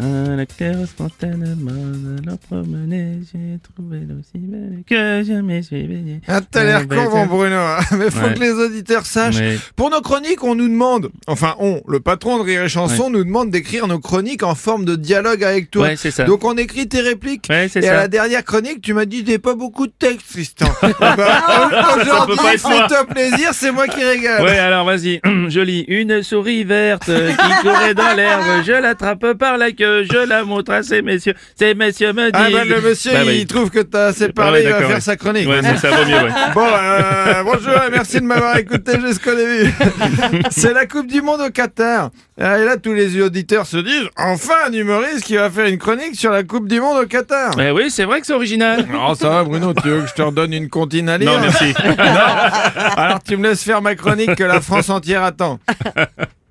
À la claire spontanément de la promenade, j'ai trouvé l'aussi belle que jamais j'ai baigné. Ah, t'as l'air Ah, con, bah, mon Bruno. Mais faut Ouais. que les auditeurs sachent. Pour nos chroniques, on nous demande, enfin on, le patron de Rire et Chanson nous demande d'écrire nos chroniques en forme de dialogue avec toi. Ouais, c'est ça. Donc on écrit tes répliques. Ouais, c'est et à ça. la dernière chronique, tu m'as dit j'ai pas beaucoup de texte, Tristan. Bah, peut Aujourd'hui, fais-toi plaisir, c'est moi qui régale. Ouais, alors vas-y, je lis. Une souris verte qui courait dans l'herbe, je l'attrape par la queue, je la montre à ces messieurs. Ces messieurs me disent... Ah bah le monsieur, Bah, il oui. trouve que t'as assez Ah parlé, ouais, il va faire ouais. sa chronique. Ouais, c'est ça vaut mieux, ouais. Bon, euh, bonjour et merci de m'avoir écouté jusqu'au début. C'est la Coupe du Monde au Qatar. Euh, Et là, tous les auditeurs se disent, enfin un humoriste qui va faire une chronique sur la Coupe du Monde au Qatar. Eh oui, c'est vrai que c'est original. Non, ça va Bruno, tu veux que je te redonne une comptine à lire Non, merci. Alors tu me laisses faire ma chronique que la France entière attend.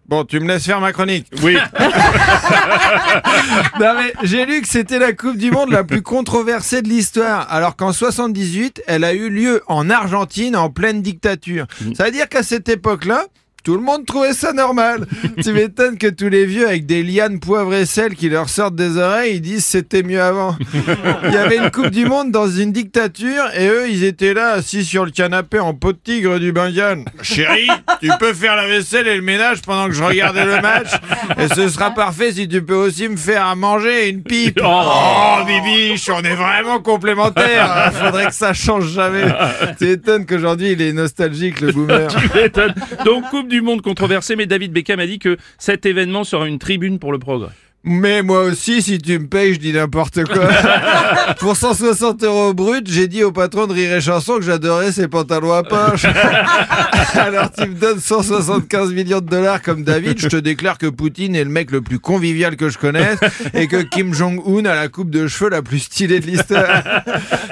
Bon, tu me laisses faire ma chronique. Oui. Non mais j'ai lu que c'était la Coupe du Monde la plus controversée de l'histoire, alors qu'en 78, elle a eu lieu en Argentine en pleine dictature. Ça veut dire qu'à cette époque-là, tout le monde trouvait ça normal. tu m'étonnes que tous les vieux avec des lianes poivre et sel qui leur sortent des oreilles, ils disent c'était mieux avant. Il y avait une Coupe du Monde dans une dictature et eux, ils étaient là assis sur le canapé en peau de tigre du Bengale. Chérie, tu peux faire la vaisselle et le ménage pendant que je regardais le match et ce sera parfait si tu peux aussi me faire à manger et une pipe. Oh. Oh, Bibiche, on est vraiment complémentaires. Faudrait que ça change jamais. Tu étonnes qu'aujourd'hui il est nostalgique le boomer. Tu m'étonnes. Donc, Coupe du Monde controversée, mais David Beckham a dit que cet événement sera une tribune pour le progrès. Mais moi aussi, si tu me payes, je dis n'importe quoi. Pour 160 euros brut, j'ai dit au patron de Rire et Chanson que j'adorais ses pantalons à poche. Alors tu me donnes 175 millions de dollars comme David, je te déclare que Poutine est le mec le plus convivial que je connaisse et que Kim Jong-un a la coupe de cheveux la plus stylée de l'histoire.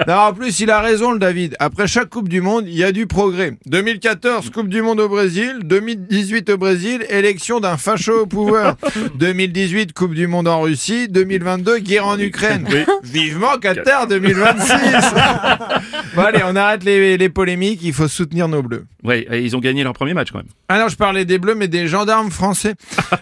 En plus, il a raison, le David. Après chaque Coupe du Monde, il y a du progrès. 2014, Coupe du Monde au Brésil. 2018 au Brésil, élection d'un facho au pouvoir. 2018, Coupe du Monde en Russie. 2022, guerre en Ukraine. Vivement Qatar 2026. bon, allez, on arrête les, les polémiques. Il faut soutenir nos bleus. Et ils ont gagné leur premier match quand même. Ah non, je parlais des bleus, mais des gendarmes français.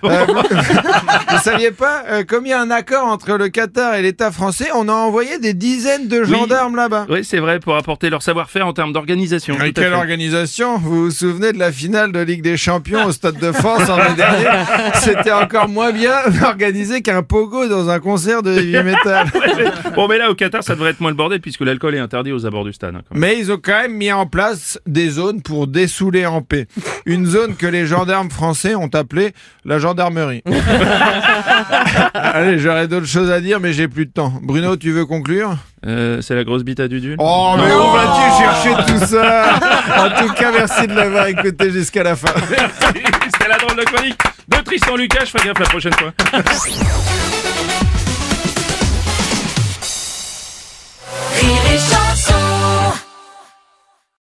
Euh, vous, vous saviez pas, euh, comme il y a un accord entre le Qatar et l'État français, on a envoyé des dizaines de gendarmes là-bas. Oui, c'est vrai, pour apporter leur savoir-faire en termes d'organisation. Et quelle organisation? Vous vous souvenez de la finale de Ligue des Champions au Stade de France en mai dernier? C'était encore moins bien organisé qu'un pogo dans un concert de heavy metal. Bon, mais là, au Qatar, ça devrait être moins le bordel puisque l'alcool est interdit aux abords du stade. hein. Mais ils ont quand même mis en place des zones pour dessouler en paix. Une zone que les gendarmes français ont appelée la gendarmerie. Allez, j'aurais d'autres choses à dire, mais j'ai plus de temps. Bruno, tu veux conclure? Euh, c'est la grosse bite à Dudu Oh, mais où vas-tu chercher tout ça? En tout cas, merci de l'avoir écouté jusqu'à la fin. C'était la drôle de chronique de Tristan Lucas. Je ferai gaffe la prochaine fois.